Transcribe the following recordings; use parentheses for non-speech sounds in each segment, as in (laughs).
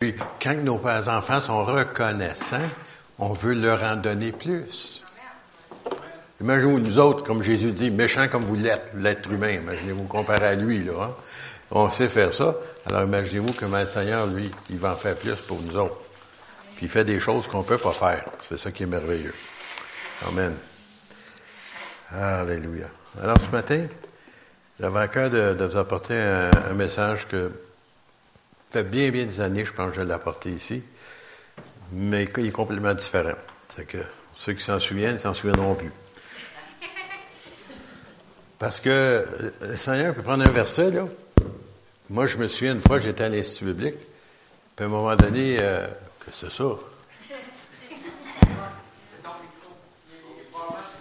Puis, quand nos enfants sont reconnaissants, on veut leur en donner plus. Imaginez-vous, nous autres, comme Jésus dit, méchants comme vous l'êtes, l'être humain. Imaginez-vous comparé à lui, là. Hein? On sait faire ça. Alors imaginez-vous comment le Seigneur, lui, il va en faire plus pour nous autres. Puis il fait des choses qu'on peut pas faire. C'est ça qui est merveilleux. Amen. Alléluia. Alors ce matin, j'avais à cœur de, vous apporter un, message que fait bien, bien des années, je pense que je l'ai apporté ici, mais il est complètement différent. C'est que ceux qui s'en souviennent, s'en souviendront plus. Parce que le Seigneur peut prendre un verset, là. Moi, je me souviens, une fois, j'étais à l'Institut biblique, puis à un moment donné, euh, que c'est ça?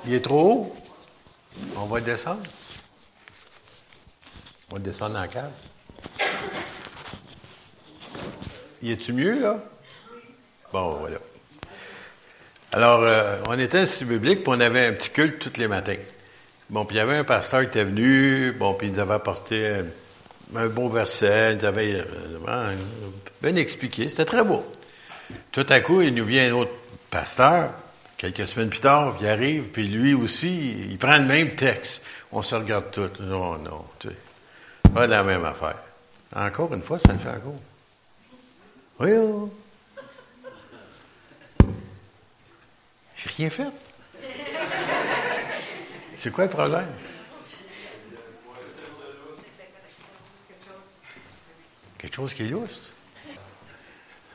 Il est trop haut? On va descendre. On va descendre la cave. Y est-tu mieux, là? Bon, voilà. Alors, euh, on était l'Institut biblique, puis on avait un petit culte tous les matins. Bon, puis il y avait un pasteur qui était venu, bon, puis il nous avait apporté un, beau verset, il nous avait euh, bien expliqué, c'était très beau. Tout à coup, il nous vient un autre pasteur, quelques semaines plus tard, il arrive, puis lui aussi, il prend le même texte. On se regarde tous. Non, non, tu sais, pas la même affaire. Encore une fois, ça le fait encore. Oui, oh. J'ai rien fait. C'est quoi le problème? Quelque chose qui est lousse.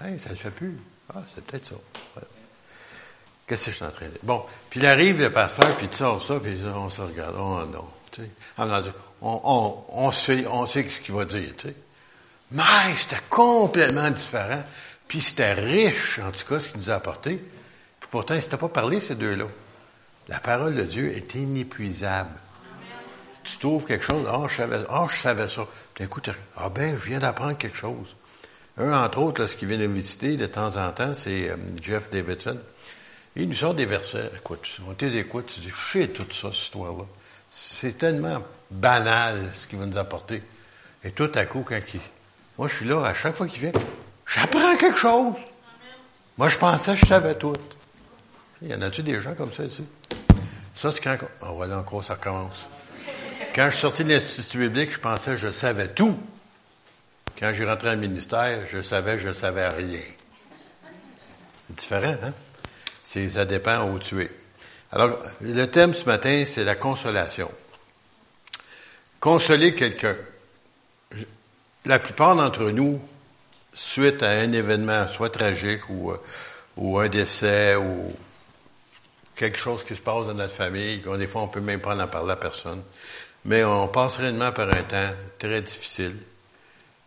Hey, ça ne le fait plus. Ah, c'est peut-être ça. Qu'est-ce que je suis en train de dire? Bon, puis il arrive le pasteur, puis il sort ça, puis on se regarde. Oh non, tu sais. On, on, on, sait, on sait ce qu'il va dire, tu sais. Mais c'était complètement différent. Puis c'était riche, en tout cas, ce qu'il nous a apporté. Puis pourtant, il ne s'était pas parlé, ces deux-là. La parole de Dieu est inépuisable. Tu trouves quelque chose, ah, je savais, oh, je savais ça. Puis écoute, ah ben, je viens d'apprendre quelque chose. Un, entre autres, là, ce qui vient de visiter de temps en temps, c'est euh, Jeff Davidson. Il nous sort des versets. Écoute, on t'écoute, tu dis, je sais toute ça, cette histoire-là. C'est tellement banal ce qu'il va nous apporter. Et tout à coup, quand il... Moi, je suis là, à chaque fois qu'il vient, j'apprends quelque chose. Moi, je pensais que je savais tout. Il y en a-tu des gens comme ça ici? Ça, c'est quand. Oh, voilà, encore, ça recommence. Quand je suis sorti de l'Institut biblique, je pensais que je savais tout. Quand j'ai rentré le ministère, je savais je savais rien. C'est différent, hein? Ça dépend où tu es. Alors, le thème ce matin, c'est la consolation. Consoler quelqu'un. La plupart d'entre nous, suite à un événement, soit tragique ou, euh, ou un décès ou quelque chose qui se passe dans notre famille, qu'on des fois on peut même pas en parler à personne. Mais on passe réellement par un temps très difficile.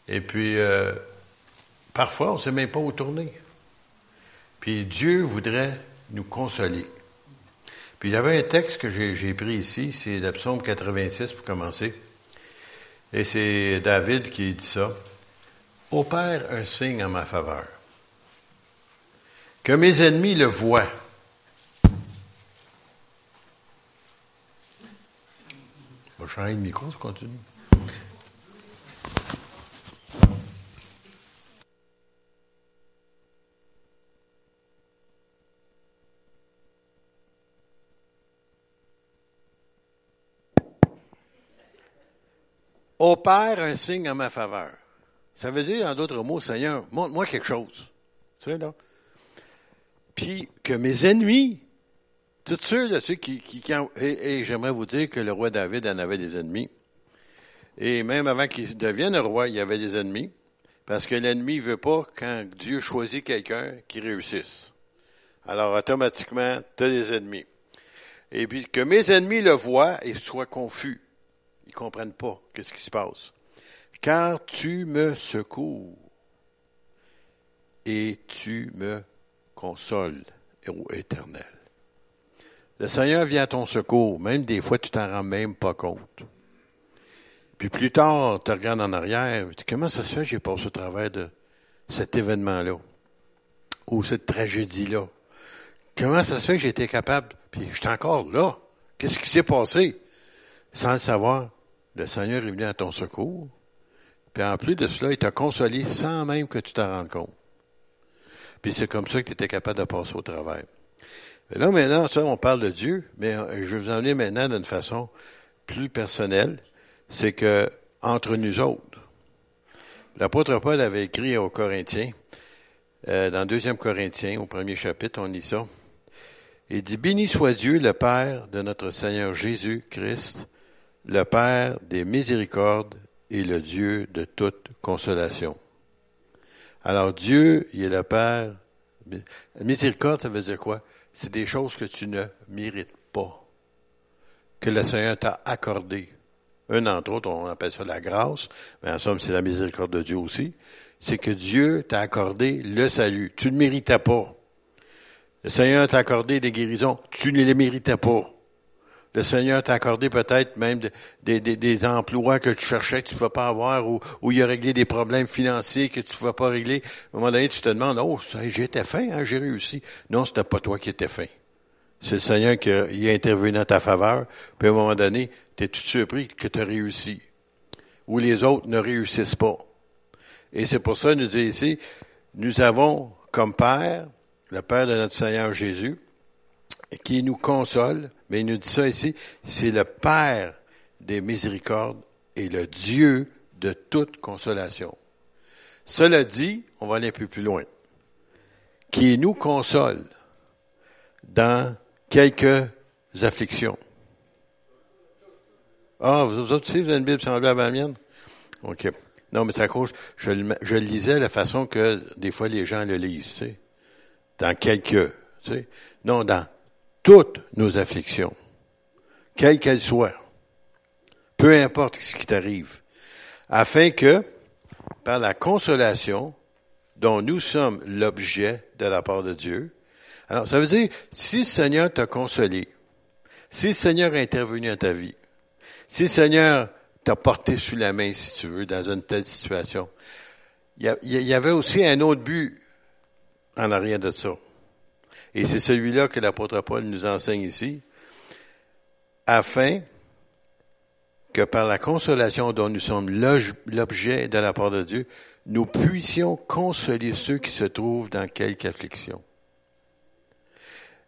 Et puis, euh, parfois, on ne sait même pas où tourner. Puis Dieu voudrait nous consoler. Puis il y avait un texte que j'ai pris ici, c'est le psaume 86 pour commencer. Et c'est David qui dit ça. Opère un signe en ma faveur. Que mes ennemis le voient va changer le micro, je continue. Opère un signe en ma faveur. Ça veut dire, en d'autres mots, Seigneur, montre-moi quelque chose. Tu sais, là? Puis que mes ennemis tous ceux, là, ceux qui, qui, et, j'aimerais vous dire que le roi David en avait des ennemis. Et même avant qu'il devienne roi, il y avait des ennemis. Parce que l'ennemi veut pas, quand Dieu choisit quelqu'un, qu'il réussisse. Alors, automatiquement, tu as des ennemis. Et puis, que mes ennemis le voient et soient confus. Comprennent pas qu'est-ce qui se passe. Car tu me secours et tu me consoles, héros éternel. Le Seigneur vient à ton secours, même des fois tu t'en rends même pas compte. Puis plus tard, tu regardes en arrière, tu dis, comment ça se fait que j'ai passé au travers de cet événement-là, ou cette tragédie-là? Comment ça se fait que j'ai été capable, puis je suis encore là, qu'est-ce qui s'est passé? Sans le savoir, le Seigneur est venu à ton secours, puis en plus de cela, il t'a consolé sans même que tu t'en rendes compte. puis c'est comme ça que tu étais capable de passer au travail. là, maintenant, ça, on parle de Dieu, mais euh, je vais vous emmener maintenant d'une façon plus personnelle. C'est que, entre nous autres, l'apôtre Paul avait écrit aux Corinthiens, euh, dans deuxième Corinthiens, au premier chapitre, on lit ça. Il dit, béni soit Dieu, le Père de notre Seigneur Jésus-Christ, le Père des miséricordes et le Dieu de toute consolation. Alors Dieu, il est le Père. Miséricorde, ça veut dire quoi? C'est des choses que tu ne mérites pas, que le Seigneur t'a accordé. Un entre autres, on appelle ça la grâce, mais en somme, c'est la miséricorde de Dieu aussi. C'est que Dieu t'a accordé le salut. Tu ne méritais pas. Le Seigneur t'a accordé des guérisons. Tu ne les méritais pas. Le Seigneur t'a accordé peut-être même des, emplois que tu cherchais que tu ne vas pas avoir ou, il a réglé des problèmes financiers que tu ne vas pas régler. À un moment donné, tu te demandes, oh, j'étais fin, hein, j'ai réussi. Non, c'était pas toi qui étais fin. C'est le Seigneur qui a, a intervenu à ta faveur. Puis à un moment donné, tu es tout surpris que tu as réussi. Ou les autres ne réussissent pas. Et c'est pour ça, nous dit ici, nous avons comme Père, le Père de notre Seigneur Jésus, qui nous console, mais il nous dit ça ici, c'est le Père des miséricordes et le Dieu de toute consolation. Cela dit, on va aller un peu plus loin, qui nous console dans quelques afflictions. Ah, vous autres aussi, vous avez une Bible semblable à la mienne? OK. Non, mais ça cause, je, le lisais la façon que des fois les gens le lisent, tu sais. Dans quelques, tu sais. Non, dans toutes nos afflictions, quelles qu'elles soient, peu importe ce qui t'arrive, afin que, par la consolation dont nous sommes l'objet de la part de Dieu, alors ça veut dire, si le Seigneur t'a consolé, si le Seigneur a intervenu dans ta vie, si le Seigneur t'a porté sous la main, si tu veux, dans une telle situation, il y avait aussi un autre but en arrière de ça. Et c'est celui-là que l'apôtre Paul nous enseigne ici, afin que par la consolation dont nous sommes l'objet de la part de Dieu, nous puissions consoler ceux qui se trouvent dans quelque affliction.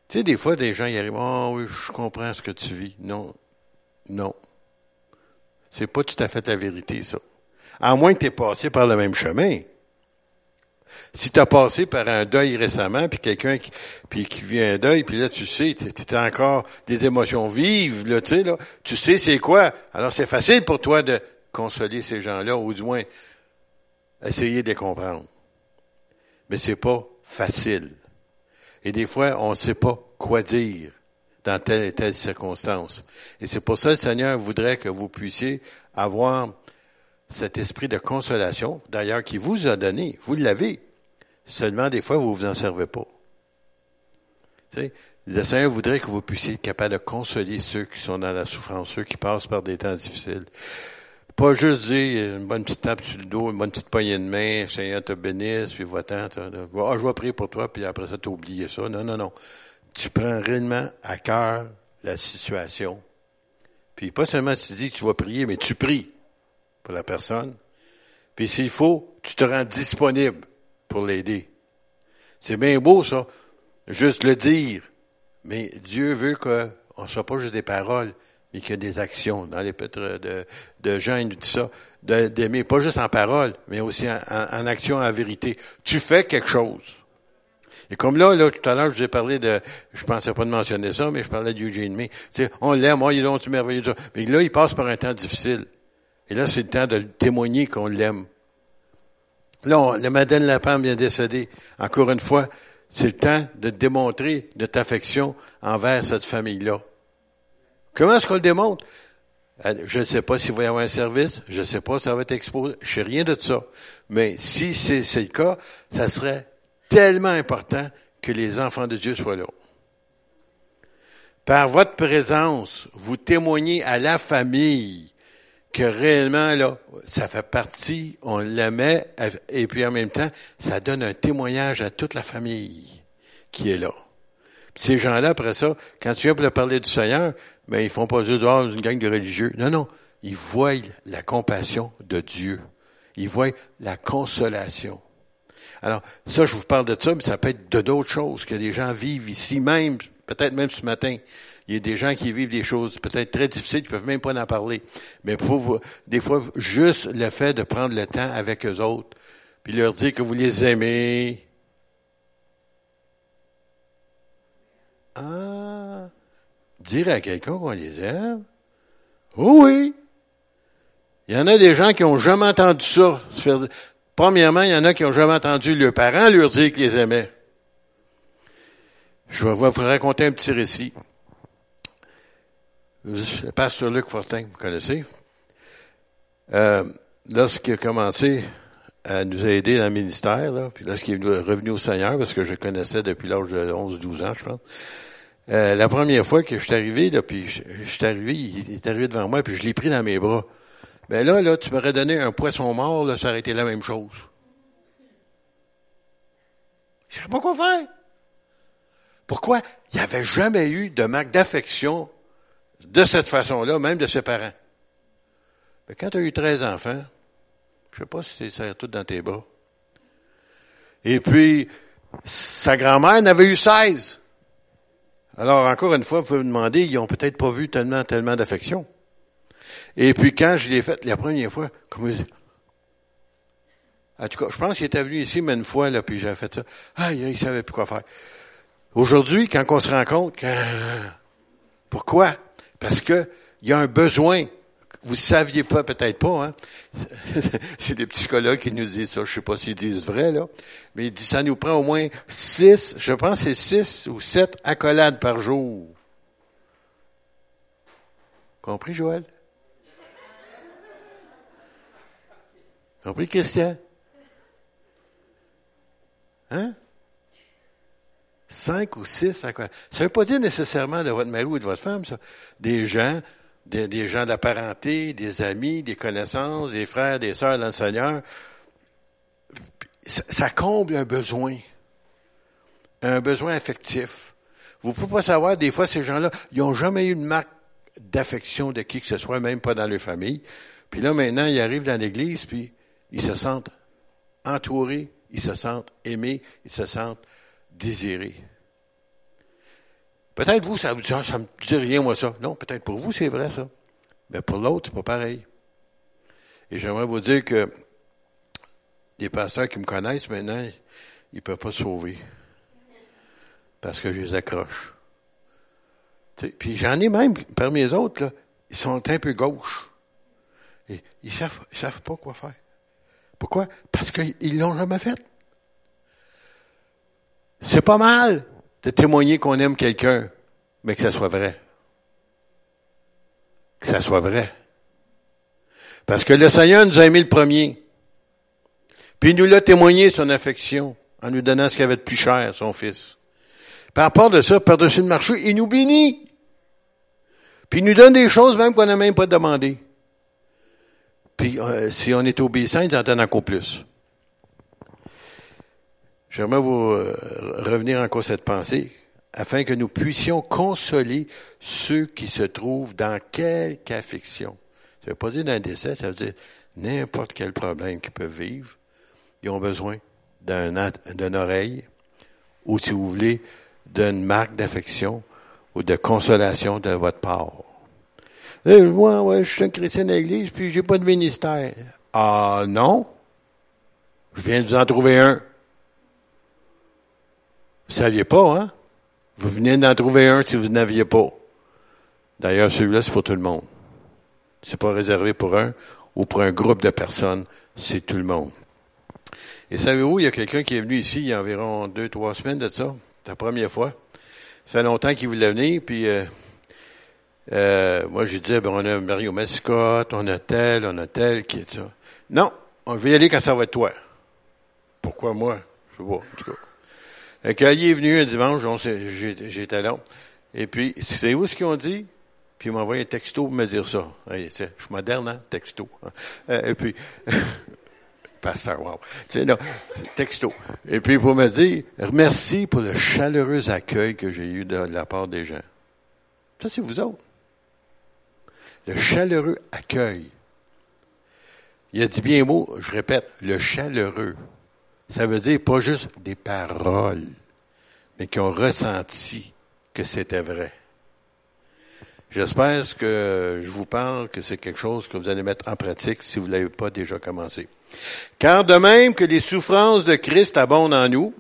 Tu sais, des fois, des gens y arrivent, oh oui, je comprends ce que tu vis. Non, non. C'est pas tout à fait la vérité, ça. À moins que tu aies passé par le même chemin. Si tu as passé par un deuil récemment, puis quelqu'un qui, puis qui vit un deuil, puis là, tu sais, tu as encore des émotions vives, là, tu sais, là, tu sais c'est quoi. Alors, c'est facile pour toi de consoler ces gens-là, ou du moins, essayer de les comprendre. Mais c'est pas facile. Et des fois, on ne sait pas quoi dire dans telle et telle circonstance. Et c'est pour ça que le Seigneur voudrait que vous puissiez avoir cet esprit de consolation, d'ailleurs, qui vous a donné. Vous l'avez. Seulement, des fois, vous vous en servez pas. Tu le Seigneur voudrait que vous puissiez être capable de consoler ceux qui sont dans la souffrance, ceux qui passent par des temps difficiles. Pas juste dire une bonne petite tape sur le dos, une bonne petite poignée de main, Seigneur te bénisse, puis va-t'en, ah, je vais prier pour toi, puis après ça, tu oublié ça. Non, non, non. Tu prends réellement à cœur la situation. Puis pas seulement tu dis que tu vas prier, mais tu pries la personne. Puis s'il faut, tu te rends disponible pour l'aider. C'est bien beau, ça, juste le dire. Mais Dieu veut qu'on ne soit pas juste des paroles, mais qu'il y ait des actions. Dans les lettres de, de Jean, il nous dit ça, d'aimer, pas juste en parole, mais aussi en, en, action, en vérité. Tu fais quelque chose. Et comme là, là, tout à l'heure, je vous ai parlé de, je pensais pas de mentionner ça, mais je parlais d'Eugene May. Tu sais, on l'aime, oh, il est donc merveilleux. Mais là, il passe par un temps difficile. Et là, c'est le temps de témoigner qu'on l'aime. Là, le Madeleine Lapin vient décéder. Encore une fois, c'est le temps de démontrer notre affection envers cette famille-là. Comment est-ce qu'on le démontre? Je ne sais pas s'il va y avoir un service, je ne sais pas si ça va être exposé, je sais rien de ça. Mais si c'est le cas, ça serait tellement important que les enfants de Dieu soient là. Par votre présence, vous témoignez à la famille que réellement, là, ça fait partie, on l'aimait, et puis en même temps, ça donne un témoignage à toute la famille qui est là. ces gens-là, après ça, quand tu viens pour leur parler du Seigneur, ben, ils font pas juste, oh, une gang de religieux. Non, non. Ils voient la compassion de Dieu. Ils voient la consolation. Alors, ça, je vous parle de ça, mais ça peut être de d'autres choses que les gens vivent ici même, peut-être même ce matin. Il y a des gens qui vivent des choses peut-être très difficiles, qui peuvent même pas en parler. Mais pour des fois, juste le fait de prendre le temps avec eux autres, puis leur dire que vous les aimez. Ah, dire à quelqu'un qu'on les aime? Oh oui. Il y en a des gens qui ont jamais entendu ça. Premièrement, il y en a qui ont jamais entendu leurs parents leur dire qu'ils les aimaient. Je vais vous raconter un petit récit le pasteur Luc Fortin, vous connaissez, euh, lorsqu'il a commencé à nous aider dans le ministère, là, puis lorsqu'il est revenu au Seigneur, parce que je connaissais depuis l'âge de 11-12 ans, je pense, euh, la première fois que je suis arrivé, là, puis je, suis arrivé, il est arrivé devant moi, puis je l'ai pris dans mes bras. Ben là, là, tu m'aurais donné un poisson mort, là, ça aurait été la même chose. Je ne savais pas quoi faire. Pourquoi? Il n'y avait jamais eu de marque d'affection de cette façon-là, même de ses parents. Mais quand tu as eu 13 enfants, je sais pas si c'est tout dans tes bras. Et puis, sa grand-mère n'avait eu 16. Alors, encore une fois, vous pouvez me demander, ils ont peut-être pas vu tellement, tellement d'affection. Et puis, quand je l'ai fait la première fois, comme en tout cas, je pense qu'il était venu ici, mais une fois, là, puis j'ai fait ça. Ah, il savait plus quoi faire. Aujourd'hui, quand on se rend compte, pourquoi? Parce que il y a un besoin. Vous saviez pas, peut-être pas, hein? (laughs) C'est des psychologues qui nous disent ça. Je sais pas s'ils disent vrai, là. Mais ils disent, ça nous prend au moins six, je pense c'est six ou sept accolades par jour. Compris, Joël? Compris, Christian? Hein? Cinq ou six Ça ne veut pas dire nécessairement de votre mari ou de votre femme, ça. Des gens, des, gens de parenté, des amis, des connaissances, des frères, des sœurs dans le. Ça, comble un besoin. Un besoin affectif. Vous pouvez pas savoir, des fois, ces gens-là, ils n'ont jamais eu une marque d'affection de qui que ce soit, même pas dans leur famille. Puis là, maintenant, ils arrivent dans l'église, puis ils se sentent entourés, ils se sentent aimés, ils se sentent désirer. Peut-être vous, ça dit, ah, ça me dit rien, moi, ça. Non, peut-être pour vous, c'est vrai, ça. Mais pour l'autre, c'est pas pareil. Et j'aimerais vous dire que les pasteurs qui me connaissent maintenant, ils ne peuvent pas sauver. Parce que je les accroche. puis j'en ai même, parmi les autres, là, ils sont un peu gauches. Et ils savent, ils savent pas quoi faire. Pourquoi? Parce qu'ils l'ont jamais fait. C'est pas mal de témoigner qu'on aime quelqu'un, mais que ça soit vrai. Que ça soit vrai. Parce que le Seigneur nous a aimé le premier. Puis il nous l'a témoigné son affection en nous donnant ce qu'il avait de plus cher, son fils. Par rapport de ça, par-dessus le marché, il nous bénit. Puis il nous donne des choses même qu'on n'a même pas demandé. Puis euh, si on est obéissant, il nous en donne encore plus. J'aimerais vous euh, revenir encore cette pensée, afin que nous puissions consoler ceux qui se trouvent dans quelque affliction. Ça ne veut pas dire d'un décès, ça veut dire n'importe quel problème qu'ils peuvent vivre. Ils ont besoin d'un, d'une oreille, ou si vous voulez, d'une marque d'affection ou de consolation de votre part. Eh, moi, ouais, je suis un chrétien d'église, puis j'ai pas de ministère. Ah non? Je viens de vous en trouver un. Vous saviez pas, hein? Vous venez d'en trouver un si vous n'aviez pas. D'ailleurs, celui-là, c'est pour tout le monde. C'est pas réservé pour un ou pour un groupe de personnes, c'est tout le monde. Et savez-vous, il y a quelqu'un qui est venu ici il y a environ deux, trois semaines de ça. C'est la première fois. Ça fait longtemps qu'il voulait venir, puis euh, euh, moi je disais, ben, on a Mario Mascotte, on a tel, on a tel, qui est ça. Non, on veut y aller quand ça va être toi. Pourquoi moi? Je sais pas. Fait est venu un dimanche, j'étais là. Et puis, c'est où ce qu'ils ont dit? Puis ils m'ont envoyé un texto pour me dire ça. je suis moderne, hein? Texto. (laughs) Euh, et puis, (laughs) pasteur, wow. Texto. Et puis pour me dire, merci pour le chaleureux accueil que j'ai eu de la part des gens. Ça, c'est vous autres. Le chaleureux accueil. Il a dit bien mot, je répète, le chaleureux. Ça veut dire pas juste des paroles, mais qui ont ressenti que c'était vrai. J'espère que je vous parle que c'est quelque chose que vous allez mettre en pratique si vous ne l'avez pas déjà commencé. Car de même que les souffrances de Christ abondent en nous,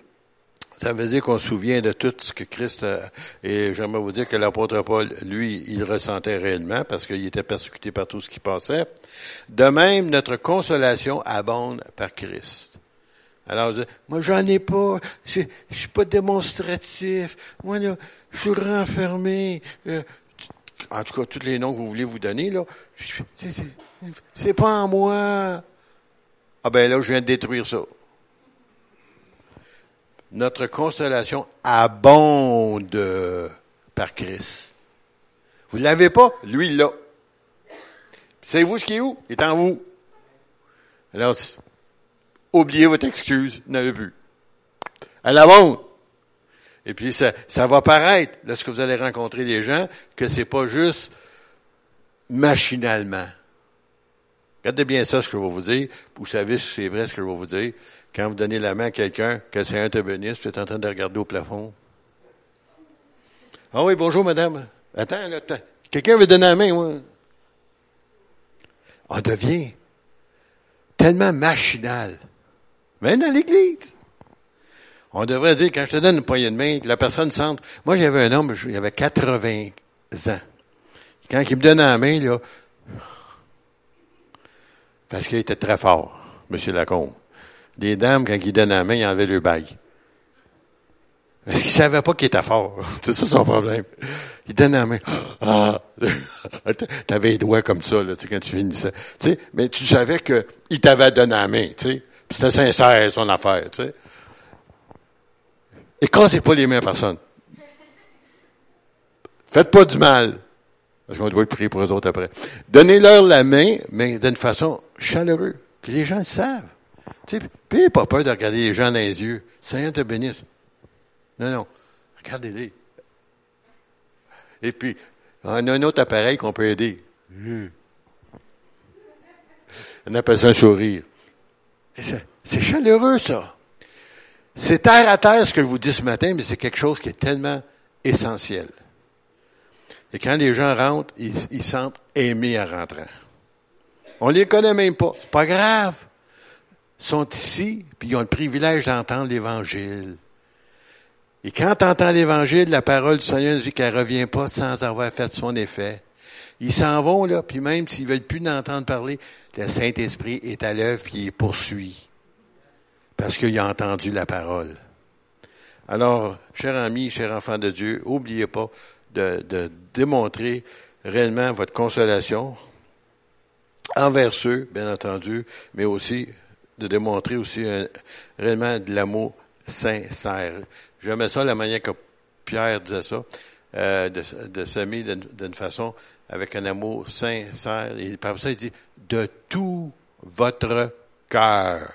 ça veut dire qu'on se souvient de tout ce que Christ a, et j'aimerais vous dire que l'apôtre Paul, lui, il ressentait réellement parce qu'il était persécuté par tout ce qui passait. De même, notre consolation abonde par Christ. Alors, moi, j'en ai pas, je, suis pas démonstratif, moi, là, je suis renfermé, euh, en tout cas, tous les noms que vous voulez vous donner, là, c'est pas en moi. Ah ben là, je viens de détruire ça. Notre consolation abonde par Christ. Vous ne l'avez pas? Lui, il l'a. Savez-vous ce qui est où? Il est en vous. Alors, oubliez votre excuse, n'avez plus. Elle abonde. Et puis ça, ça va paraître, lorsque vous allez rencontrer des gens, que c'est pas juste machinalement. Regardez bien ça, ce que je vais vous dire. Vous savez si c'est vrai ce que je vais vous dire. Quand vous donnez la main à quelqu'un, que c'est un te bénisse, tu es en train de regarder au plafond. Ah oui, bonjour madame. Attends, quelqu'un veut donner la main, moi. On devient tellement machinal. Même dans l'église. On devrait dire, quand je te donne une poignée de main, que la personne sente. Moi, j'avais un homme, il avait 80 ans. Quand il me donnait la main, là, parce qu'il était très fort, M. Lacombe. Les dames, quand il donnait la main, ils enlevaient le bague. Parce qu'il savait pas qu'il était fort. (laughs) C'est ça son problème. Il donnait la main. (gasps) Ah! (laughs) T'avais les doigts comme ça, là, tu sais, quand tu finissais. Tu sais, mais tu savais qu'il t'avait donné la main, tu sais. C'était sincère, son affaire, tu sais. Et cassez pas les mains à personne. Faites pas du mal. Parce qu'on doit prier pour eux autres après. Donnez-leur la main, mais d'une façon chaleureuse. Puis les gens le savent. Tu sais, puis pas peur de regarder les gens dans les yeux. Seigneur te bénisse. Non, non. Regardez-les. Et puis, on a un autre appareil qu'on peut aider. On appelle ça un sourire. C'est chaleureux, ça. C'est terre à terre ce que je vous dis ce matin, mais c'est quelque chose qui est tellement essentiel. Et quand les gens rentrent, ils, sentent aimés en rentrant. On les connaît même pas. C'est pas grave. Ils sont ici, puis ils ont le privilège d'entendre l'Évangile. Et quand tu entends l'Évangile, la parole du Seigneur dit qu'elle revient pas sans avoir fait son effet. Ils s'en vont, là, puis même s'ils veulent plus d'entendre parler, le Saint-Esprit est à l'œuvre, puis il poursuit parce qu'il a entendu la parole. Alors, cher ami, cher enfant de Dieu, n'oubliez pas de, démontrer réellement votre consolation envers ceux, bien entendu, mais aussi de démontrer aussi réellement de l'amour sincère. J'aimais ça la manière que Pierre disait ça, euh, de, de s'aimer d'une façon avec un amour sincère. Et par ça, il dit de tout votre cœur.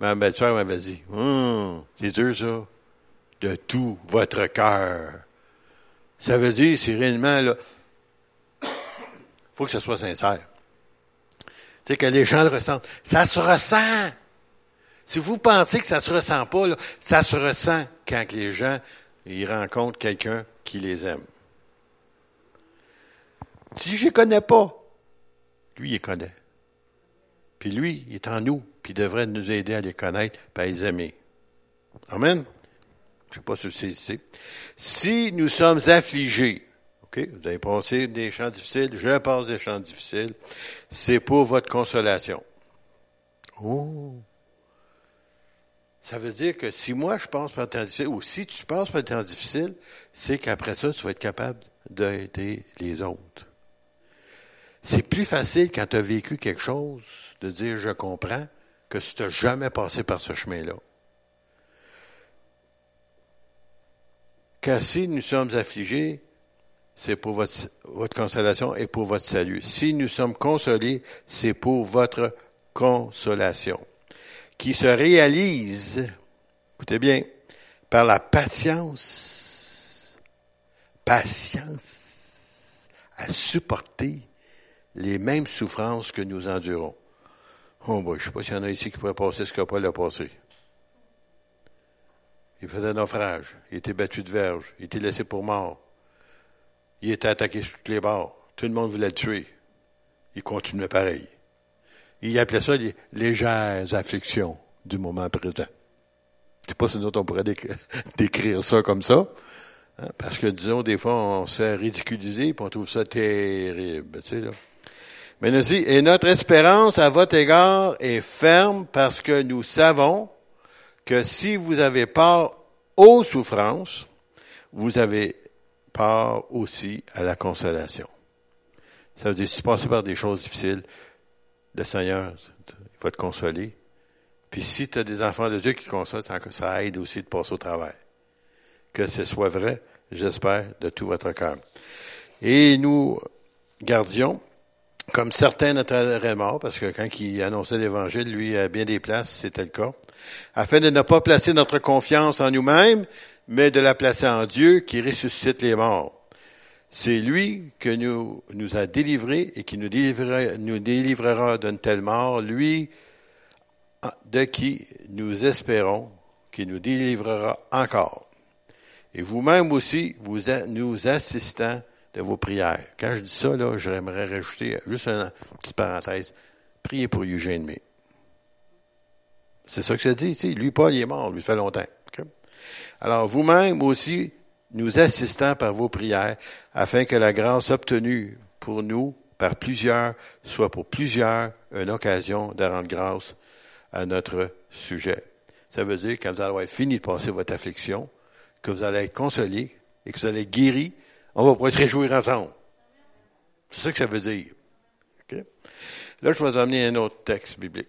Ma belle-sœur m'avait dit, hum, c'est dur ça, de tout votre cœur. Ça veut dire, c'est réellement, là, (coughs) faut que ce soit sincère. Tu sais, que les gens le ressentent. Ça se ressent. Si vous pensez que ça se ressent pas, là, ça se ressent quand les gens, ils rencontrent quelqu'un qui les aime. Si je ne connais pas, lui, il connaît. Puis lui, il est en nous puis il devrait nous aider à les connaître et à les aimer. Amen? Je ne sais pas si ici. Si nous sommes affligés, OK, vous avez passé des chants difficiles, je passe des chants difficiles, c'est pour votre consolation. Oh! Ça veut dire que si moi je passe par un temps difficile, ou si tu passes par un temps difficile, c'est qu'après ça, tu vas être capable d'aider les autres. C'est plus facile quand tu as vécu quelque chose de dire je comprends que si tu n'as jamais passé par ce chemin-là. Car si nous sommes affligés, c'est pour votre, votre consolation et pour votre salut. Si nous sommes consolés, c'est pour votre consolation, qui se réalise, écoutez bien, par la patience, patience à supporter les mêmes souffrances que nous endurons. Oh, boy, je ne sais pas s'il y en a ici qui pourraient passer ce qu'il n'a pas passé. Il faisait naufrage. Il était battu de verge. Il était laissé pour mort. Il était attaqué sur tous les bords. Tout le monde voulait le tuer. Il continuait pareil. Il appelait ça les légères afflictions du moment présent. Je sais pas si nous on pourrait (laughs) décrire ça comme ça. Hein, parce que, disons, des fois, on se fait ridiculiser et on trouve ça terrible. Tu sais, là. Mais nous et notre espérance à votre égard est ferme parce que nous savons que si vous avez part aux souffrances, vous avez part aussi à la consolation. Ça veut dire, si tu passes par des choses difficiles, le Seigneur, il va te consoler. Puis si tu as des enfants de Dieu qui consolent, ça aide aussi de passer au travail. Que ce soit vrai, j'espère, de tout votre cœur. Et nous gardions, comme certains notre mort, parce que quand il annonçait l'Évangile, lui, à bien des places, c'était le cas, afin de ne pas placer notre confiance en nous-mêmes, mais de la placer en Dieu qui ressuscite les morts. C'est lui que nous, nous a délivrés et qui nous délivrera, nous délivrera d'une telle mort, lui de qui nous espérons qui nous délivrera encore. Et vous-même aussi, vous nous assistant de vos prières. Quand je dis ça, là, j'aimerais rajouter juste une petite parenthèse. Priez pour Eugène May. C'est ça que ça dit ici. Lui, Paul, il est mort, lui, fait longtemps. Alors, vous-même aussi, nous assistant par vos prières, afin que la grâce obtenue pour nous par plusieurs soit pour plusieurs une occasion de rendre grâce à notre sujet. Ça veut dire, quand vous allez avoir fini de passer votre affliction, que vous allez être consolé et que vous allez guéri, on va pouvoir se réjouir ensemble. C'est ça que ça veut dire. Là, je vais vous amener un autre texte biblique.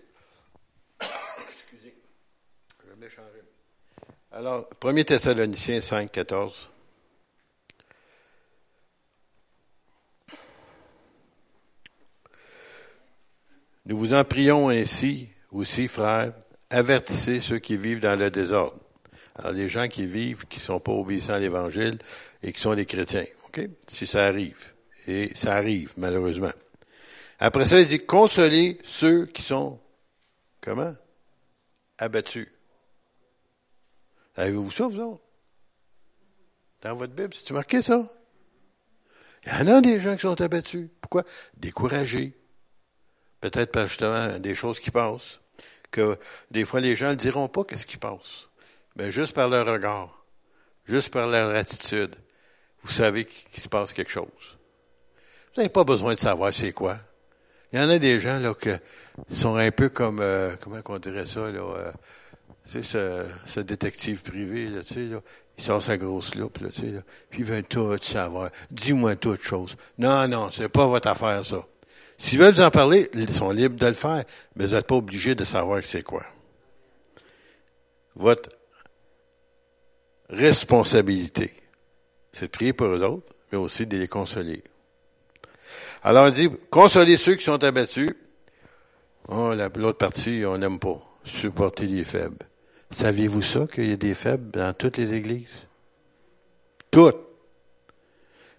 (coughs) Excusez. Je vais Alors, 1 Thessaloniciens 5, 14. Nous vous en prions ainsi aussi, frères, avertissez ceux qui vivent dans le désordre. Alors, les gens qui vivent, qui sont pas obéissants à l'Évangile et qui sont des chrétiens, ok? Si ça arrive. Et ça arrive, malheureusement. Après ça, il dit, consolez ceux qui sont, comment? Abattus. Avez-vous ça, vous autres? Dans votre Bible, c'est-tu marqué ça? Il y en a des gens qui sont abattus. Pourquoi? Découragés. Peut-être par justement des choses qui passent. Que des fois, les gens ne diront pas qu'est-ce qui passe. Mais juste par leur regard, juste par leur attitude, vous savez qu'il se passe quelque chose. Vous n'avez pas besoin de savoir c'est quoi. Il y en a des gens là qui sont un peu comme euh, comment on dirait ça là, euh, c'est ce, ce, détective privé là, tu sais là, il sort sa grosse loupe là, tu sais là, puis il veut tout savoir. Dis-moi toute chose. Non non, c'est pas votre affaire ça. S'ils veulent vous en parler, ils sont libres de le faire, mais vous n'êtes pas obligés de savoir c'est quoi. Votre responsabilité, c'est de prier pour eux autres, mais aussi de les consoler. Alors, on dit, consoler ceux qui sont abattus. Oh, l'autre partie, on n'aime pas. Supporter les faibles. Saviez-vous ça, qu'il y a des faibles dans toutes les églises? Toutes.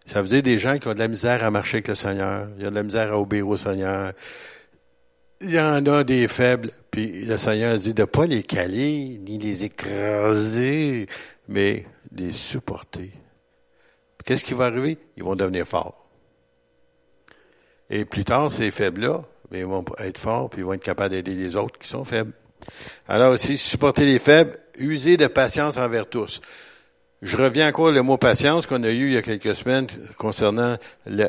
Ça veut dire des gens qui ont de la misère à marcher avec le Seigneur. Il y a de la misère à obéir au Seigneur. Il y en a des faibles. Puis le Seigneur dit de ne pas les caler, ni les écraser, mais les supporter. Qu'est-ce qui va arriver? Ils vont devenir forts. Et plus tard, ces faibles-là, ils vont être forts, puis ils vont être capables d'aider les autres qui sont faibles. Alors aussi, supporter les faibles, user de patience envers tous. Je reviens encore le mot patience qu'on a eu il y a quelques semaines concernant le,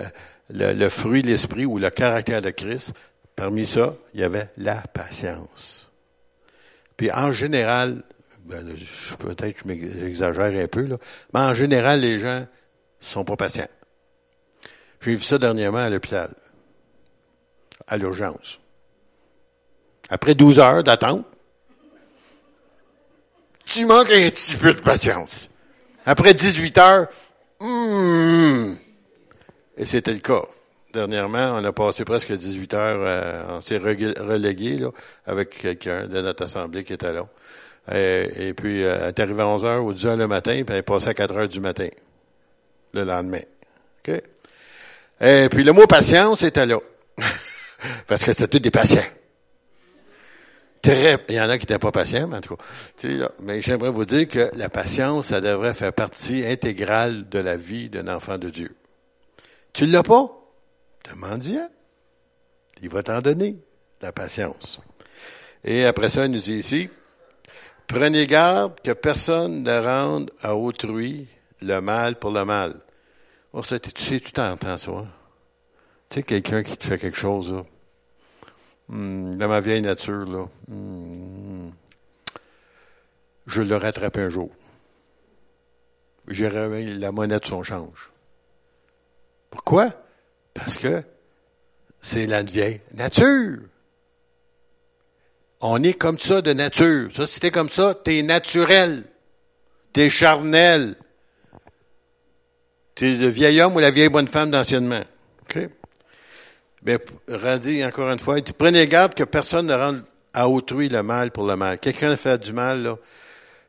le fruit de l'esprit ou le caractère de Christ. Parmi ça, il y avait la patience. Puis en général, ben, peut-être j'exagère un peu, là, mais en général, les gens sont pas patients. J'ai vu ça dernièrement à l'hôpital, à l'urgence. Après 12 heures d'attente, tu manques un petit peu de patience. Après 18 heures, hmm, et c'était le cas. Dernièrement, on a passé presque 18 heures, euh, on s'est relégué là, avec quelqu'un de notre assemblée qui était là. Et, puis, euh, elle est arrivée à 11 heures ou 10 heures le matin, puis elle est passée à 4 heures du matin, le lendemain. OK? Et puis, le mot patience était là. (laughs) Parce que c'était tous des patients. très, il y en a qui n'étaient pas patients, mais en tout cas. mais j'aimerais vous dire que la patience, ça devrait faire partie intégrale de la vie d'un enfant de Dieu. Tu l'as pas? Demande-y. Il va t'en donner, la patience. Et après ça, il nous dit ici, prenez garde que personne ne rende à autrui le mal pour le mal. Oh, ça, tu sais, tu t'entends ça. Hein? Tu sais, quelqu'un qui te fait quelque chose, là. Hmm, dans ma vieille nature, là. Hmm, je le rattrape un jour. J'ai la monnaie de son change. Pourquoi? Parce que c'est la vieille nature. On est comme ça de nature. Ça, si t'es comme ça, t'es naturel. T'es charnel. T'es le vieil homme ou la vieille bonne femme d'anciennement. OK? Mais, Randy, encore une fois, prenez garde que personne ne rende à autrui le mal pour le mal. Quelqu'un fait du mal, là.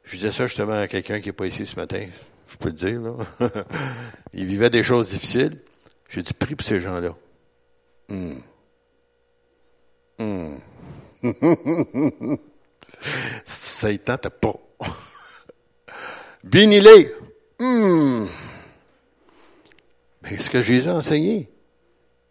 Je disais ça justement à quelqu'un qui n'est pas ici ce matin. Je peux le dire, là. (laughs) Il vivait des choses difficiles. J'ai dit, prie pour ces gens-là. Hum. ça y tente pas. (laughs) Bénis-les. Hum. Ce que Jésus a enseigné,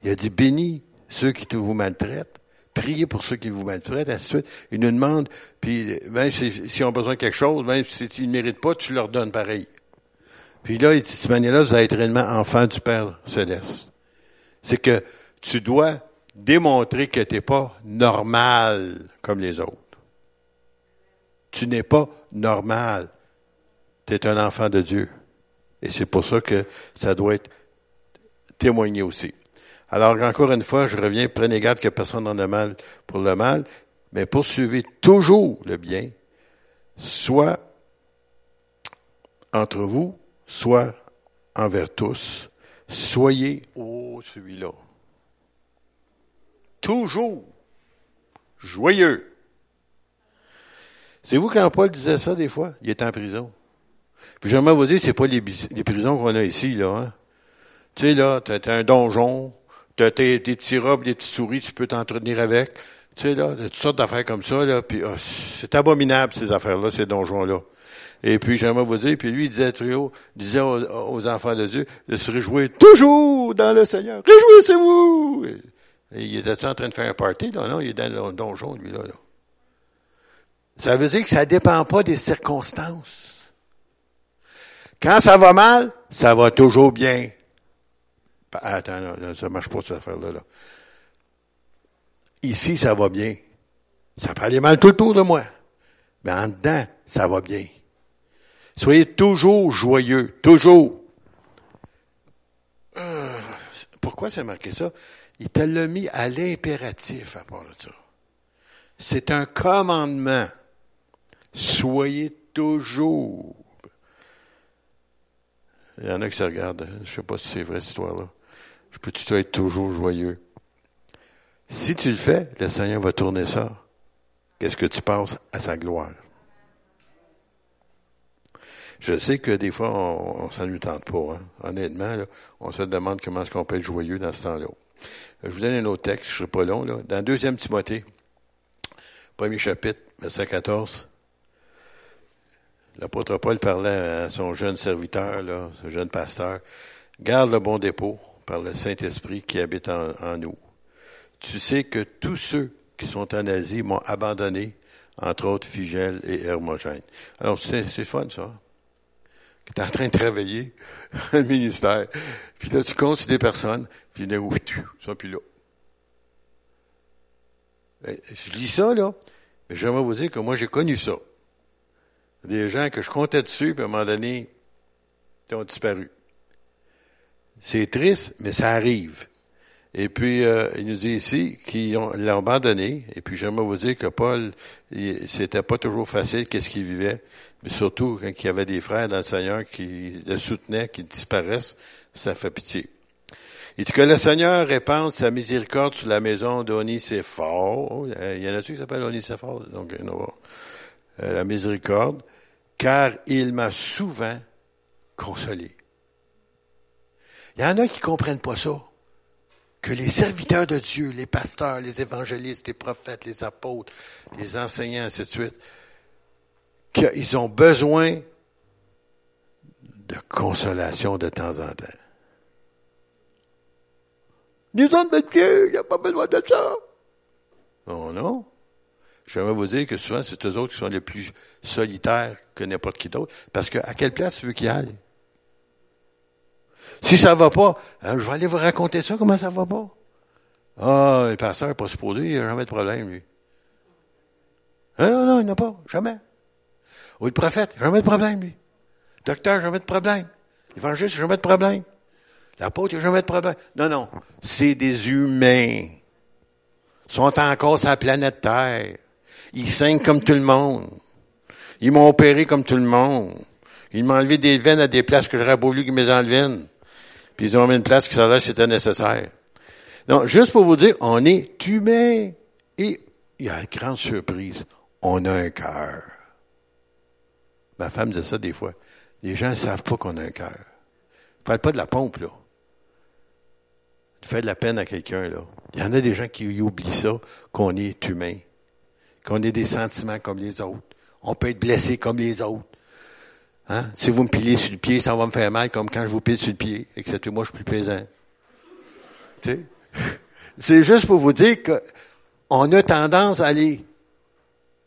il a dit bénis ceux qui vous maltraitent, priez pour ceux qui vous maltraitent, ainsi de. Il nous demande, puis même s'ils ont besoin de quelque chose, même s'ils ne méritent pas, tu leur donnes pareil. Puis là, de cette manière-là, vous allez être réellement enfant du Père céleste. C'est que tu dois démontrer que tu n'es pas normal comme les autres. Tu n'es pas normal. Tu es un enfant de Dieu. Et c'est pour ça que ça doit être témoigné aussi. Alors, encore une fois, je reviens, prenez garde que personne n'en a mal pour le mal, mais poursuivez toujours le bien, soit entre vous, soit envers tous. Soyez, oh, celui-là, toujours joyeux. C'est vous quand Paul disait ça des fois? Il était en prison. Puis j'aimerais vous dire, c'est pas les, prisons qu'on a ici, là. Hein? Tu sais, là, t'as un donjon, t'as tes, tes petits robes, des petites souris, tu peux t'entretenir avec. Tu sais, là, toutes sortes d'affaires comme ça, là. Puis oh, c'est abominable, ces affaires-là, ces donjons-là. Et puis, j'aimerais vous dire, puis lui, il disait, Trio, disait aux, enfants de Dieu de se réjouir toujours dans le Seigneur. Réjouissez-vous! il était en train de faire un party? Non, non, il est dans le donjon, lui, là. là. Ça veut dire que ça dépend pas des circonstances. Quand ça va mal, ça va toujours bien. Attends, non, ça marche pas cette affaire-là. Là. Ici, ça va bien. Ça peut aller mal tout autour de moi. Mais en dedans, ça va bien. Soyez toujours joyeux, toujours. Euh, pourquoi c'est marqué ça? Il te l'a mis à l'impératif à part de ça. C'est un commandement. Soyez toujours. Il y en a qui se regardent. Je ne sais pas si c'est vrai cette histoire-là. Je peux-tu être toujours joyeux? Si tu le fais, le Seigneur va tourner ça. Qu'est-ce que tu passes à sa gloire? Je sais que des fois, on, ne s'en tente pas. Hein. Honnêtement, on se demande comment est-ce qu'on peut être joyeux dans ce temps-là. Je vous donne un autre texte, je ne serai pas long. Là. Dans 2 Timothée, premier chapitre, verset 14, l'apôtre Paul parlait à son jeune serviteur, là, ce jeune pasteur, garde le bon dépôt par le Saint-Esprit qui habite en, nous. Tu sais que tous ceux qui sont en Asie m'ont abandonné, entre autres Figel et Hermogène. Alors, c'est, c'est fun, ça. Tu es en train de travailler (laughs) le ministère. Puis là, tu comptes sur des personnes, puis là, ils sont plus là. Ben, je lis ça, là, mais j'aimerais vous dire que moi, j'ai connu ça. Des gens que je comptais dessus, puis à un moment donné, ils ont disparu. C'est triste, mais ça arrive. Et puis, euh, il nous dit ici qu'ils l'ont abandonné. Et puis, j'aimerais vous dire que Paul, c'était pas toujours facile qu'est-ce qu'il vivait. Mais surtout, quand il y avait des frères dans le Seigneur qui le soutenaient, qui disparaissent, ça fait pitié. Il dit que le Seigneur répande sa miséricorde sur la maison d'Onicéphore. Il y en a-tu qui s'appelle Onicéphore? Donc, euh, la miséricorde. Car il m'a souvent consolé. Il y en a qui comprennent pas ça. que les serviteurs de Dieu, les pasteurs, les évangélistes, les prophètes, les apôtres, les enseignants, ainsi de suite, qu'ils ont besoin de consolation de temps en temps. Nous sommes de Dieu, il n'y a pas besoin de ça. Non, non. J'aimerais vous dire que souvent, c'est eux autres qui sont les plus solitaires que n'importe qui d'autre. Parce que, à quelle place tu veux qu'ils aillent? Si ça va pas, hein, je vais aller vous raconter ça, comment ça va pas. Ah, le pasteur n'est pas supposé, il n'y a jamais de problème, lui. Hein, non, non, il n'a pas, jamais. Ou le prophète, jamais de problème, lui. Docteur, jamais de problème. L'évangéliste, jamais de problème. L'apôtre, il n'y a jamais de problème. Non, non. C'est des humains. Ils sont encore sur la planète Terre. Ils saignent comme tout le monde. Ils m'ont opéré comme tout le monde. Ils m'ont enlevé des veines à des places que j'aurais voulu qu'ils me enlèvent. Puis ils ont mis une place qui ça c'était nécessaire. Non, juste pour vous dire, on est humain. Et il y a une grande surprise. On a un cœur. Ma femme dit ça des fois. Les gens ne savent pas qu'on a un cœur. Je parle pas de la pompe, là. Tu de la peine à quelqu'un, là. Il y en a des gens qui oublient ça, qu'on est humain. Qu'on ait des sentiments comme les autres. On peut être blessé comme les autres. Hein? Si vous me pilez sur le pied, ça va me faire mal comme quand je vous pile sur le pied, excepté moi, je suis plus plaisant. (laughs) Tu sais? C'est juste pour vous dire qu'on a tendance à aller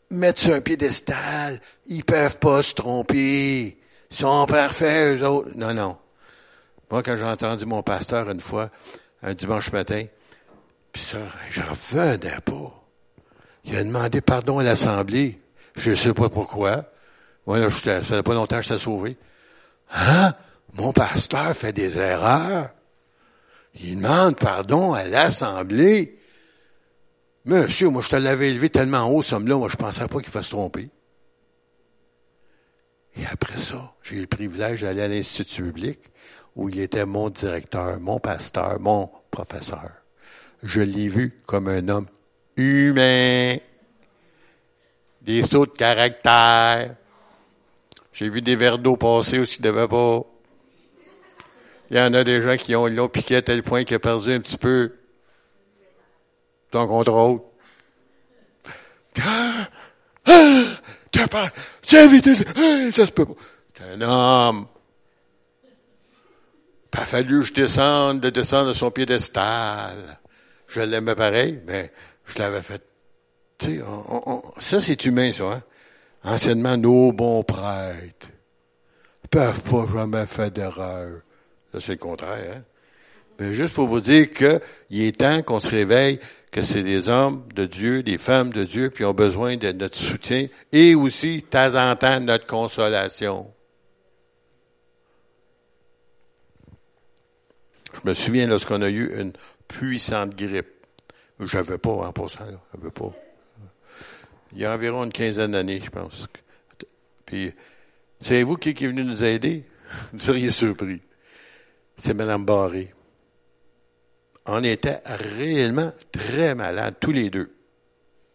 mettre sur un piédestal. Ils peuvent pas se tromper. Ils sont parfaits, eux autres. Non, non. Moi, quand j'ai entendu mon pasteur une fois, un dimanche matin, puis ça, j'en revenais pas. Il a demandé pardon à l'Assemblée. Je sais pas pourquoi. Moi, là, ça fait pas longtemps que je t'ai sauvé. Hein? Mon pasteur fait des erreurs. Il demande pardon à l'Assemblée. Monsieur, moi, je te l'avais élevé tellement haut, ce là moi, je pensais pas qu'il fasse se tromper. Et après ça, j'ai eu le privilège d'aller à l'Institut public où il était mon directeur, mon pasteur, mon professeur. Je l'ai vu comme un homme humain. Des sauts de caractère. J'ai vu des verres d'eau passer où ne devaient pas. Il y en a des gens qui ont l'eau piqué à tel point qu'il a perdu un petit peu son contrôle. Ah! Tu pas, évité, ça se peut pas. C'est un homme. Pas fallu que je descende, de descendre de son piédestal. Je l'aimais pareil, mais je l'avais fait. Tu sais, ça c'est humain, ça. Hein? Anciennement, nos bons prêtres peuvent pas jamais faire d'erreur. Là, c'est le contraire. Hein? Mais juste pour vous dire qu'il est temps qu'on se réveille, que c'est des hommes de Dieu, des femmes de Dieu, puis ont besoin de notre soutien et aussi, de temps en temps, notre consolation. Je me souviens lorsqu'on a eu une puissante grippe. J'avais pas en passant. J'avais pas. Il y a environ une quinzaine d'années, je pense. Puis, savez-vous qui est venu nous aider? (laughs) Vous seriez surpris. C'est Mme Barré. On était réellement très malades, tous les deux.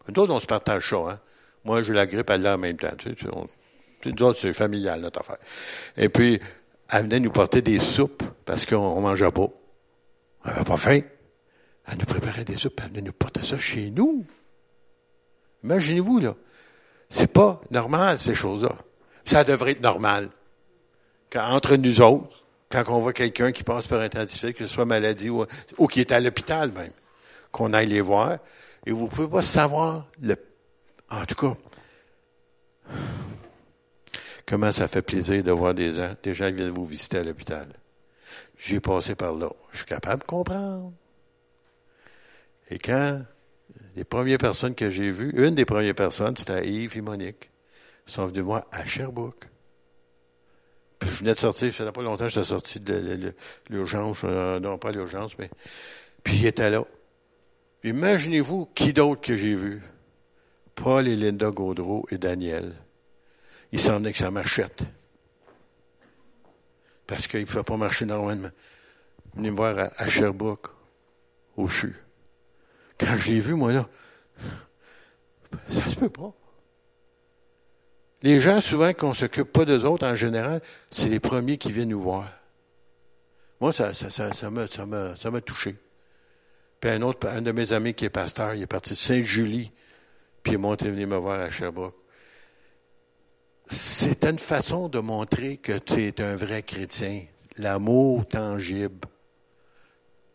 Nous autres, on se partage ça, hein. Moi, j'ai la grippe, elle l'a en même temps. Tu sais, nous autres, c'est familial, notre affaire. Et puis, elle venait nous porter des soupes parce qu'on mangeait pas. Elle n'avait pas faim. Elle nous préparait des soupes, elle venait nous porter ça chez nous. Imaginez-vous, là. C'est pas normal, ces choses-là. Ça devrait être normal. Quand, entre nous autres, quand on voit quelqu'un qui passe par un temps que ce soit maladie ou, ou qui est à l'hôpital même, qu'on aille les voir, et vous pouvez pas savoir le, en tout cas, comment ça fait plaisir de voir des gens, des gens qui viennent vous visiter à l'hôpital. J'ai passé par là. Je suis capable de comprendre. Et quand les premières personnes que j'ai vues, une des premières personnes, c'était Yves et Monique, sont venus moi à Sherbrooke. Puis je venais de sortir, ça fait pas longtemps j'étais sorti de l'urgence, euh, non pas l'urgence, mais puis il était là. Imaginez-vous qui d'autre que j'ai vu? Paul et Linda Gaudreau et Daniel. Ils s'en venaient que sa machette. Parce qu'il ne pouvait pas marcher normalement. Venez me voir à, Sherbrooke, au CHU. Quand je l'ai vu, moi, là, ça se peut pas. Les gens, souvent, qu'on s'occupe pas d'eux autres, en général, c'est les premiers qui viennent nous voir. Moi, ça, ça, ça, ça m'a, ça m'a, ça m'a touché. Puis un autre, un de mes amis qui est pasteur, il est parti de Saint-Julie, puis il est monté venir me voir à Sherbrooke. C'est une façon de montrer que tu es un vrai chrétien. L'amour tangible.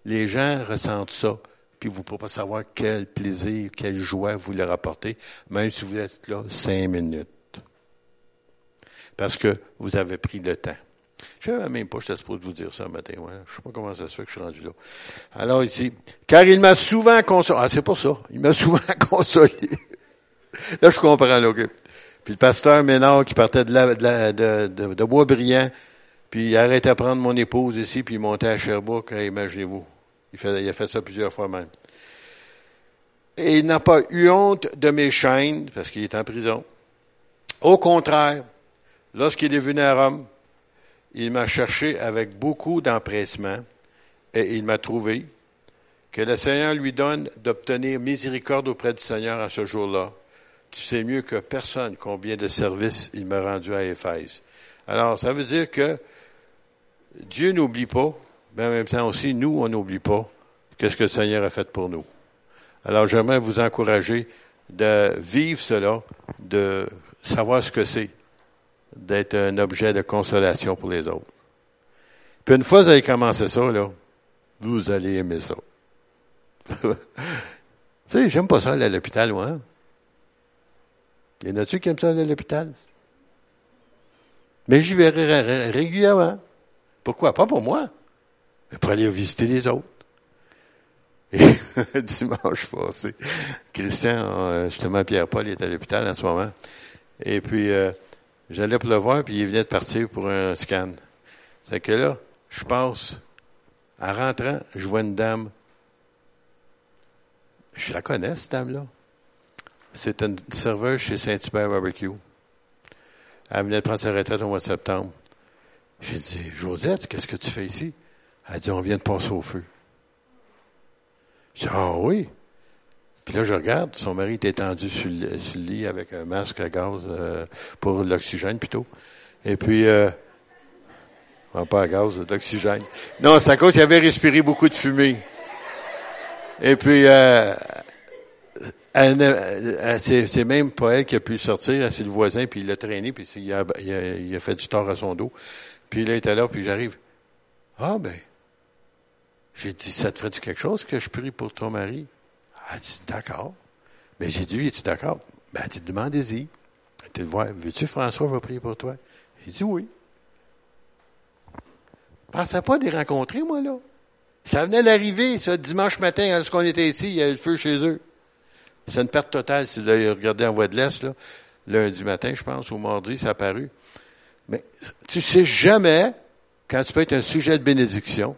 Les gens ressentent ça, puis vous ne pouvez pas savoir quel plaisir, quelle joie vous leur apportez, même si vous êtes là cinq minutes. Parce que vous avez pris le temps. Je ne savais même pas, je supposé vous dire ça le matin. Ouais. Je ne sais pas comment ça se fait que je suis rendu là. Alors ici, car il m'a souvent consolé. Ah, c'est pour ça. Il m'a (laughs) souvent consolé. là, je comprends, là. Puis le pasteur Ménard qui partait de, la, de, de, de, Bois-Brillant, puis il arrêtait à prendre mon épouse ici, puis il montait à Sherbrooke, imaginez-vous. Il, a fait ça plusieurs fois même. Et il n'a pas eu honte de mes chaînes, parce qu'il est en prison. Au contraire, lorsqu'il est venu à Rome, il m'a cherché avec beaucoup d'empressement et il m'a trouvé. Que le Seigneur lui donne d'obtenir miséricorde auprès du Seigneur à ce jour-là. Tu sais mieux que personne combien de services il m'a rendu à Éphèse. Alors, ça veut dire que Dieu n'oublie pas, mais en même temps aussi, nous, on n'oublie pas qu'est-ce que le Seigneur a fait pour nous. Alors, j'aimerais vous encourager de vivre cela, de savoir ce que c'est d'être un objet de consolation pour les autres. Puis une fois que vous avez commencé ça, là, vous allez aimer ça. (laughs) tu sais, j'aime pas ça aller à l'hôpital, moi. Hein? Il y en a-tu qui aiment ça aller à l'hôpital? Mais j'y vais régulièrement. Pourquoi? Pas pour moi, pour aller visiter les autres. Et (laughs) dimanche passé, Christian, euh, justement, Pierre-Paul est à l'hôpital en ce moment. Et puis, euh, J'allais pour le voir, puis il venait de partir pour un scan. C'est que là, je passe, en rentrant, je vois une dame. Je la connais, cette dame-là. C'est une serveuse chez Saint-Hubert Barbecue. Elle venait de prendre sa retraite au mois de septembre. J'ai dit, Josette, qu'est-ce que tu fais ici? Elle dit, on vient de passer au feu. J'ai dit, ah oui. Puis là, je regarde, son mari est étendu sur le, lit avec un masque à gaz euh, pour l'oxygène plutôt. Et puis, euh, pas à gaz, d'oxygène. Non, c'est à cause qu'il avait respiré beaucoup de fumée. Et puis, euh, c'est même pas elle qui a pu sortir, c'est le voisin, puis il l'a traîné, puis il a, a, fait du tort à son dos. Puis là, il était là, puis j'arrive. Ah ben, j'ai dit, ça te ferait-tu quelque chose que je prie pour ton mari? Elle dit, d'accord. Mais j'ai dit, es-tu d'accord? Ben, elle dit, demandez-y. Tu le vois. Veux-tu, François, va prier pour toi? J'ai dit oui. Je pensais pas de les rencontrer, moi, là. Ça venait d'arriver, ça, dimanche matin, lorsqu'on était ici, il y avait le feu chez eux. C'est une perte totale, si vous regardé en voie de l'Est, là. Lundi matin, je pense, ou mardi, ça a apparu. Mais tu sais jamais quand tu peux être un sujet de bénédiction,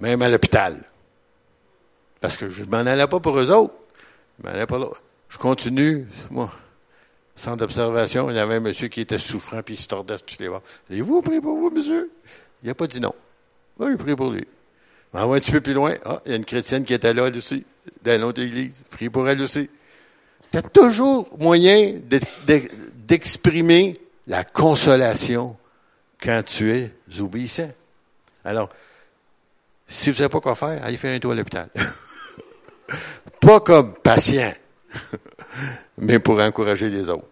même à l'hôpital. Parce que je m'en allais pas pour eux autres. Je m'en allais pas là. Je continue, moi. Centre d'observation, il y avait un monsieur qui était souffrant, puis il se tordait sur les bords. Allez-vous prier pour vous, monsieur? Il n'a pas dit non. Oui, il prie pour lui. Mais un petit peu plus loin, ah, il y a une chrétienne qui était là, elle aussi, dans l'autre église. Prie pour elle aussi. Il y a toujours moyen d'exprimer la consolation quand tu es obéissant. Alors, si vous savez pas quoi faire, allez faire un tour à l'hôpital. (laughs) Pas comme patient, (laughs) mais pour encourager les autres.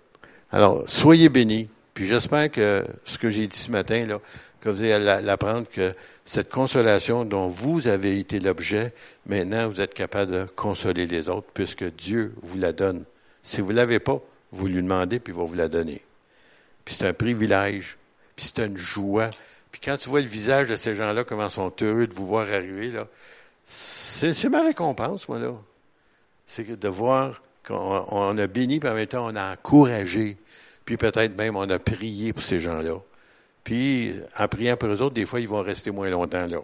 Alors, soyez bénis. Puis j'espère que ce que j'ai dit ce matin, là, que vous allez l'apprendre, que cette consolation dont vous avez été l'objet, maintenant vous êtes capable de consoler les autres, puisque Dieu vous la donne. Si vous ne l'avez pas, vous lui demandez, puis il va vous la donner. Puis c'est un privilège, puis c'est une joie. Puis quand tu vois le visage de ces gens-là, comment sont heureux de vous voir arriver, là, c'est ma récompense, moi, là. C'est de voir qu'on a béni, puis en même temps, on a encouragé, puis peut-être même on a prié pour ces gens-là. Puis, en priant pour eux autres, des fois, ils vont rester moins longtemps là.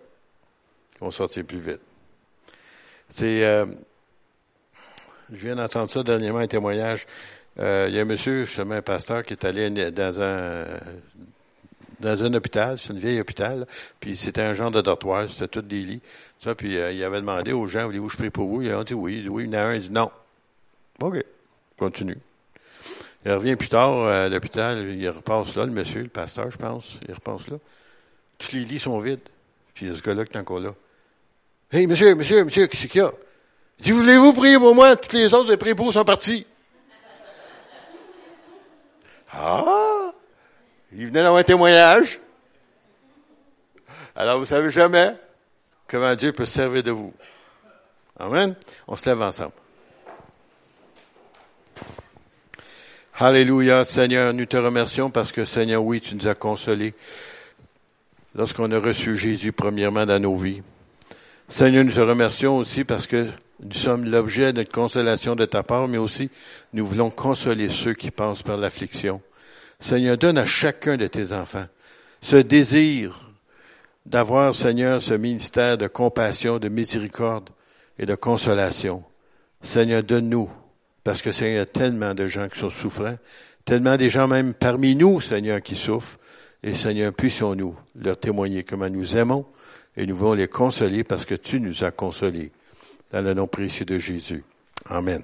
Ils vont sortir plus vite. C'est, euh, je viens d'entendre ça dernièrement, un témoignage. Euh, il y a un monsieur, justement, un pasteur, qui est allé dans un dans un hôpital, c'est une vieille hôpital, puis c'était un genre de dortoir, c'était tout des lits. Ça, puis euh, il avait demandé aux gens, voulez-vous je prie pour vous? Ils ont dit oui. Oui. Il y en a un, il dit non. OK, continue. Il revient plus tard à l'hôpital, il repasse là, le monsieur, le pasteur, je pense, il repasse là. Tous les lits sont vides. Puis il y a ce gars-là qui est encore là. Hey, monsieur, monsieur, monsieur, qu'est-ce qu'il y a? Il dit, voulez-vous prier pour moi? Toutes les autres, j'ai prié pour sont partis. Ah! Il venait d'avoir un témoignage. Alors, vous savez jamais comment Dieu peut servir de vous. Amen. On se lève ensemble. Alléluia, Seigneur, nous te remercions parce que, Seigneur, oui, tu nous as consolés lorsqu'on a reçu Jésus premièrement dans nos vies. Seigneur, nous te remercions aussi parce que nous sommes l'objet de consolation de ta part, mais aussi nous voulons consoler ceux qui passent par l'affliction. Seigneur, donne à chacun de tes enfants ce désir d'avoir, Seigneur, ce ministère de compassion, de miséricorde et de consolation. Seigneur, donne-nous parce que Seigneur, il y a tellement de gens qui sont souffrants, tellement des gens même parmi nous, Seigneur, qui souffrent. Et Seigneur, puissions-nous leur témoigner comment nous aimons et nous voulons les consoler parce que tu nous as consolés. Dans le nom précieux de Jésus. Amen.